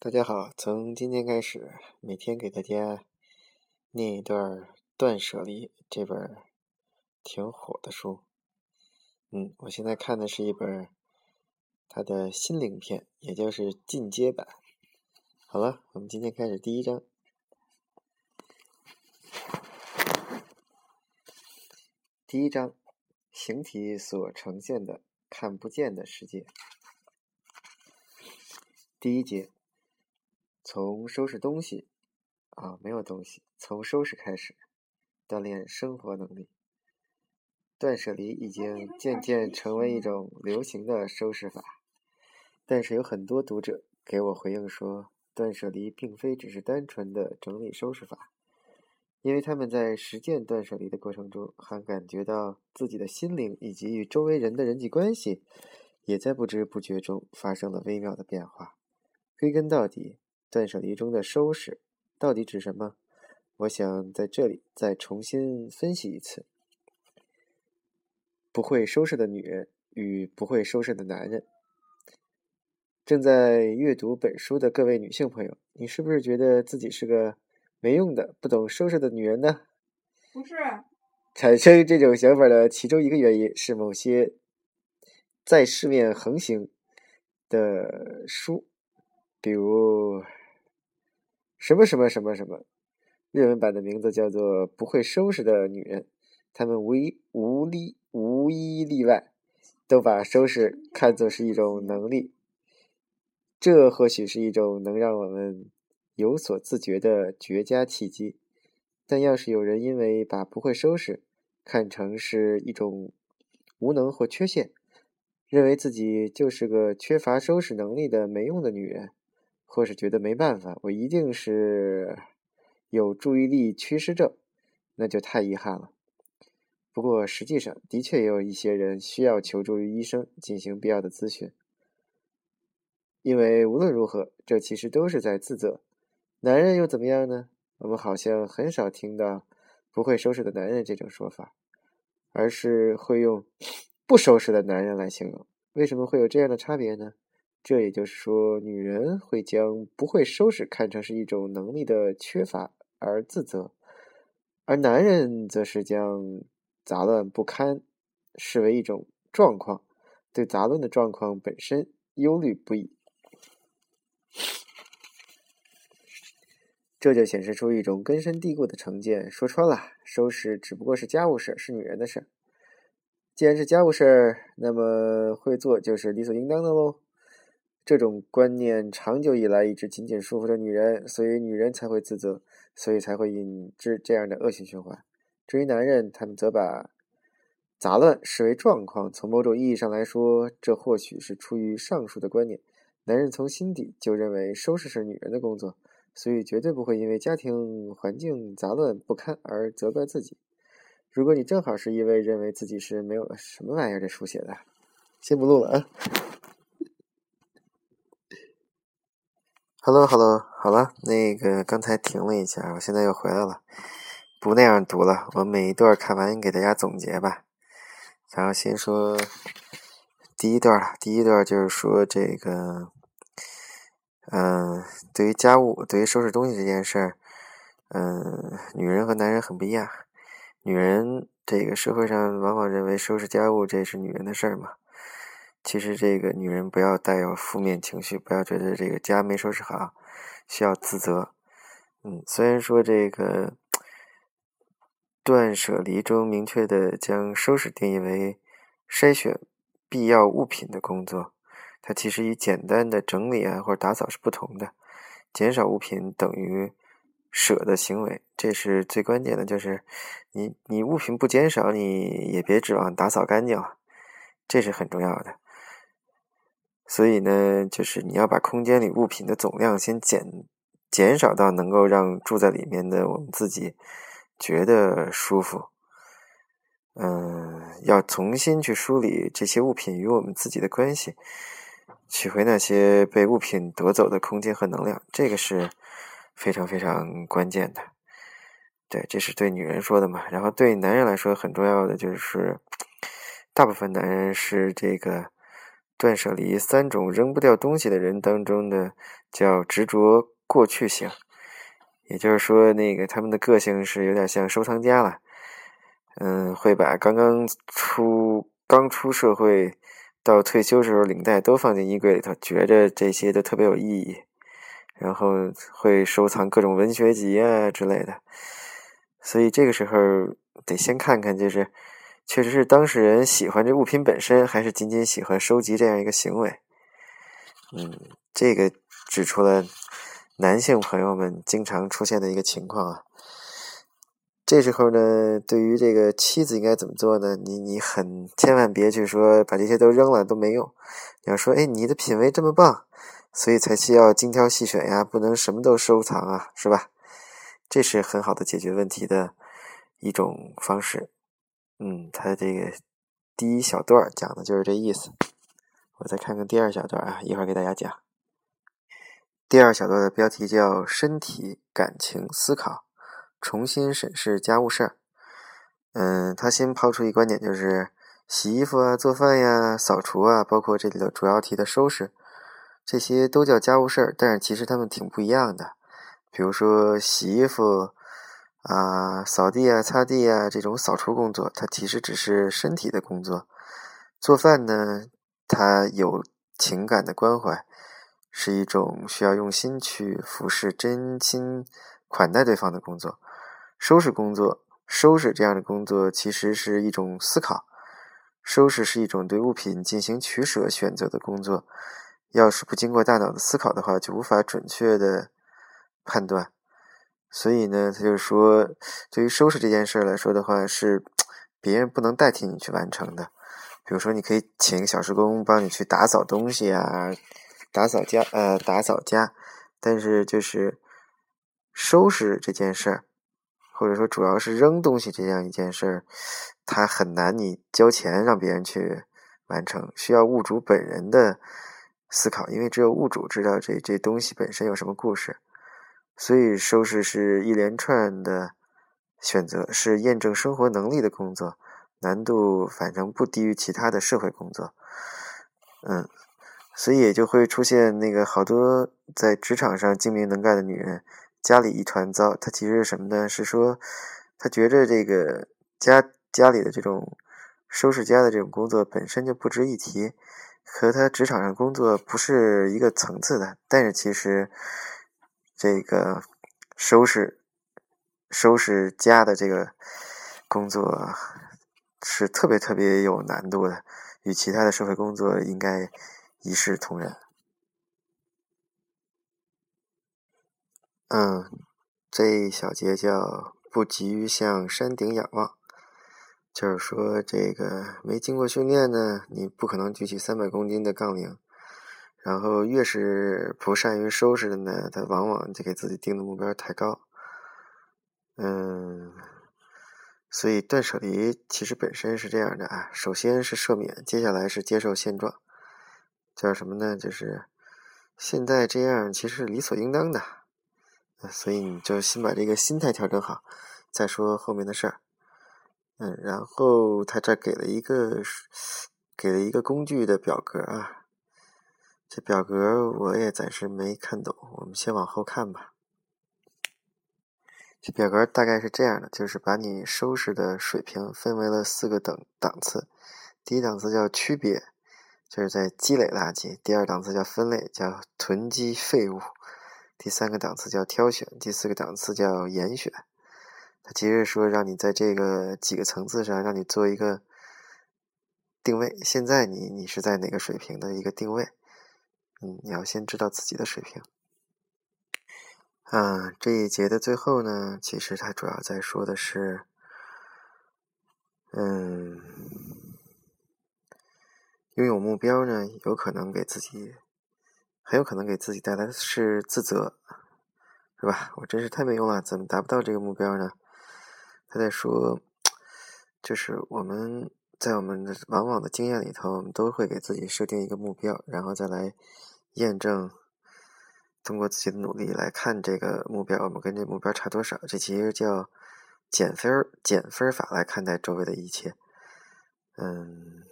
大家好，从今天开始，每天给大家念一段《断舍离》这本挺火的书。嗯，我现在看的是一本它的心灵片，也就是进阶版。好了，我们今天开始第一章。第一章，形体所呈现的看不见的世界。第一节。从收拾东西，啊，没有东西。从收拾开始，锻炼生活能力。断舍离已经渐渐成为一种流行的收拾法，但是有很多读者给我回应说，断舍离并非只是单纯的整理收拾法，因为他们在实践断舍离的过程中，还感觉到自己的心灵以及与周围人的人际关系，也在不知不觉中发生了微妙的变化。归根到底。断舍离中的收拾到底指什么？我想在这里再重新分析一次。不会收拾的女人与不会收拾的男人。正在阅读本书的各位女性朋友，你是不是觉得自己是个没用的、不懂收拾的女人呢？不是。产生这种想法的其中一个原因是某些在市面横行的书，比如。什么什么什么什么，日文版的名字叫做“不会收拾的女人”。她们无一无例无一例外，都把收拾看作是一种能力。这或许是一种能让我们有所自觉的绝佳契机。但要是有人因为把不会收拾看成是一种无能或缺陷，认为自己就是个缺乏收拾能力的没用的女人。或是觉得没办法，我一定是有注意力缺失症，那就太遗憾了。不过实际上，的确也有一些人需要求助于医生进行必要的咨询，因为无论如何，这其实都是在自责。男人又怎么样呢？我们好像很少听到“不会收拾的男人”这种说法，而是会用 “不收拾的男人”来形容。为什么会有这样的差别呢？这也就是说，女人会将不会收拾看成是一种能力的缺乏而自责，而男人则是将杂乱不堪视为一种状况，对杂乱的状况本身忧虑不已。这就显示出一种根深蒂固的成见：说穿了，收拾只不过是家务事，是女人的事。既然是家务事，那么会做就是理所应当的喽。这种观念长久以来一直紧紧束缚着女人，所以女人才会自责，所以才会引致这样的恶性循环。至于男人，他们则把杂乱视为状况。从某种意义上来说，这或许是出于上述的观念。男人从心底就认为收拾是女人的工作，所以绝对不会因为家庭环境杂乱不堪而责怪自己。如果你正好是一位认为自己是没有什么玩意儿这书写的，先不录了啊。Hello，Hello，好了，那个刚才停了一下，我现在又回来了，不那样读了，我每一段看完给大家总结吧。然后先说第一段第一段就是说这个，嗯，对于家务，对于收拾东西这件事儿，嗯，女人和男人很不一样。女人这个社会上往往认为收拾家务这是女人的事儿嘛。其实，这个女人不要带有负面情绪，不要觉得这个家没收拾好，需要自责。嗯，虽然说这个断舍离中明确的将收拾定义为筛选必要物品的工作，它其实与简单的整理啊或者打扫是不同的。减少物品等于舍的行为，这是最关键的。就是你你物品不减少，你也别指望打扫干净啊，这是很重要的。所以呢，就是你要把空间里物品的总量先减减少到能够让住在里面的我们自己觉得舒服。嗯，要重新去梳理这些物品与我们自己的关系，取回那些被物品夺走的空间和能量，这个是非常非常关键的。对，这是对女人说的嘛。然后对男人来说，很重要的就是，大部分男人是这个。断舍离三种扔不掉东西的人当中的叫执着过去型，也就是说，那个他们的个性是有点像收藏家了，嗯，会把刚刚出刚出社会到退休时候领带都放进衣柜里头，觉着这些都特别有意义，然后会收藏各种文学集啊之类的，所以这个时候得先看看，就是。确实是当事人喜欢这物品本身，还是仅仅喜欢收集这样一个行为？嗯，这个指出了男性朋友们经常出现的一个情况啊。这时候呢，对于这个妻子应该怎么做呢？你你很千万别去说把这些都扔了都没用。你要说，哎，你的品味这么棒，所以才需要精挑细选呀，不能什么都收藏啊，是吧？这是很好的解决问题的一种方式。嗯，他这个第一小段讲的就是这意思。我再看看第二小段啊，一会儿给大家讲。第二小段的标题叫“身体、感情、思考，重新审视家务事儿”。嗯，他先抛出一观点，就是洗衣服啊、做饭呀、扫除啊，包括这里头主要提的收拾，这些都叫家务事儿，但是其实他们挺不一样的。比如说洗衣服。啊，扫地啊，擦地啊，这种扫除工作，它其实只是身体的工作。做饭呢，它有情感的关怀，是一种需要用心去服侍、真心款待对方的工作。收拾工作，收拾这样的工作，其实是一种思考。收拾是一种对物品进行取舍、选择的工作。要是不经过大脑的思考的话，就无法准确的判断。所以呢，他就说，对于收拾这件事来说的话，是别人不能代替你去完成的。比如说，你可以请小时工帮你去打扫东西啊，打扫家，呃，打扫家。但是，就是收拾这件事儿，或者说主要是扔东西这样一件事儿，它很难你交钱让别人去完成，需要物主本人的思考，因为只有物主知道这这东西本身有什么故事。所以，收拾是一连串的选择，是验证生活能力的工作，难度反正不低于其他的社会工作。嗯，所以也就会出现那个好多在职场上精明能干的女人，家里一团糟。她其实是什么呢？是说她觉着这个家家里的这种收拾家的这种工作本身就不值一提，和她职场上工作不是一个层次的。但是其实。这个收拾收拾家的这个工作是特别特别有难度的，与其他的社会工作应该一视同仁。嗯，这一小节叫“不急于向山顶仰望”，就是说这个没经过训练呢，你不可能举起三百公斤的杠铃。然后越是不善于收拾的呢，他往往就给自己定的目标太高。嗯，所以断舍离其实本身是这样的啊，首先是赦免，接下来是接受现状，叫什么呢？就是现在这样其实是理所应当的。所以你就先把这个心态调整好，再说后面的事儿。嗯，然后他这给了一个给了一个工具的表格啊。这表格我也暂时没看懂，我们先往后看吧。这表格大概是这样的，就是把你收拾的水平分为了四个等档次。第一档次叫区别，就是在积累垃圾；第二档次叫分类，叫囤积废物；第三个档次叫挑选；第四个档次叫严选。它其实说让你在这个几个层次上，让你做一个定位。现在你你是在哪个水平的一个定位？嗯，你要先知道自己的水平。啊，这一节的最后呢，其实它主要在说的是，嗯，拥有目标呢，有可能给自己，很有可能给自己带来的是自责，是吧？我真是太没用了，怎么达不到这个目标呢？他在说，就是我们在我们的往往的经验里头，我们都会给自己设定一个目标，然后再来。验证，通过自己的努力来看这个目标，我们跟这目标差多少？这其实叫减分减分法来看待周围的一切。嗯，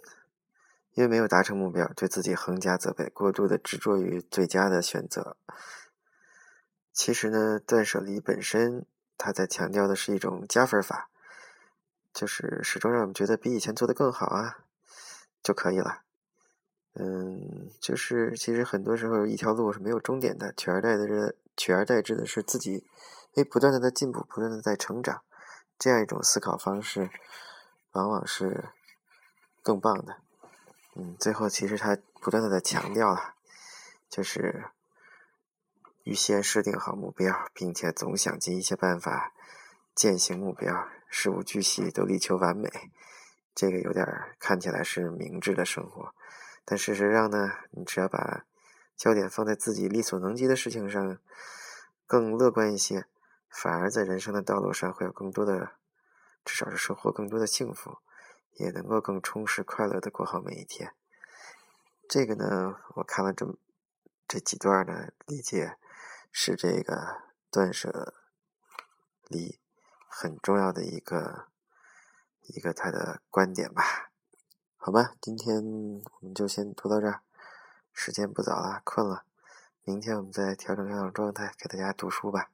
因为没有达成目标，对自己横加责备，过度的执着于最佳的选择。其实呢，断舍离本身，它在强调的是一种加分法，就是始终让我们觉得比以前做的更好啊，就可以了。嗯，就是其实很多时候一条路是没有终点的，取而代之，取而代之的是自己，因为，不断的在进步，不断的在成长，这样一种思考方式，往往是更棒的。嗯，最后其实他不断的在强调了，就是预先设定好目标，并且总想尽一切办法践行目标，事无巨细都力求完美。这个有点看起来是明智的生活，但事实上呢，你只要把焦点放在自己力所能及的事情上，更乐观一些，反而在人生的道路上会有更多的，至少是收获更多的幸福。也能够更充实、快乐的过好每一天。这个呢，我看了这这几段呢，理解是这个断舍离很重要的一个一个他的观点吧。好吧，今天我们就先读到这儿，时间不早了，困了。明天我们再调整调整状态，给大家读书吧。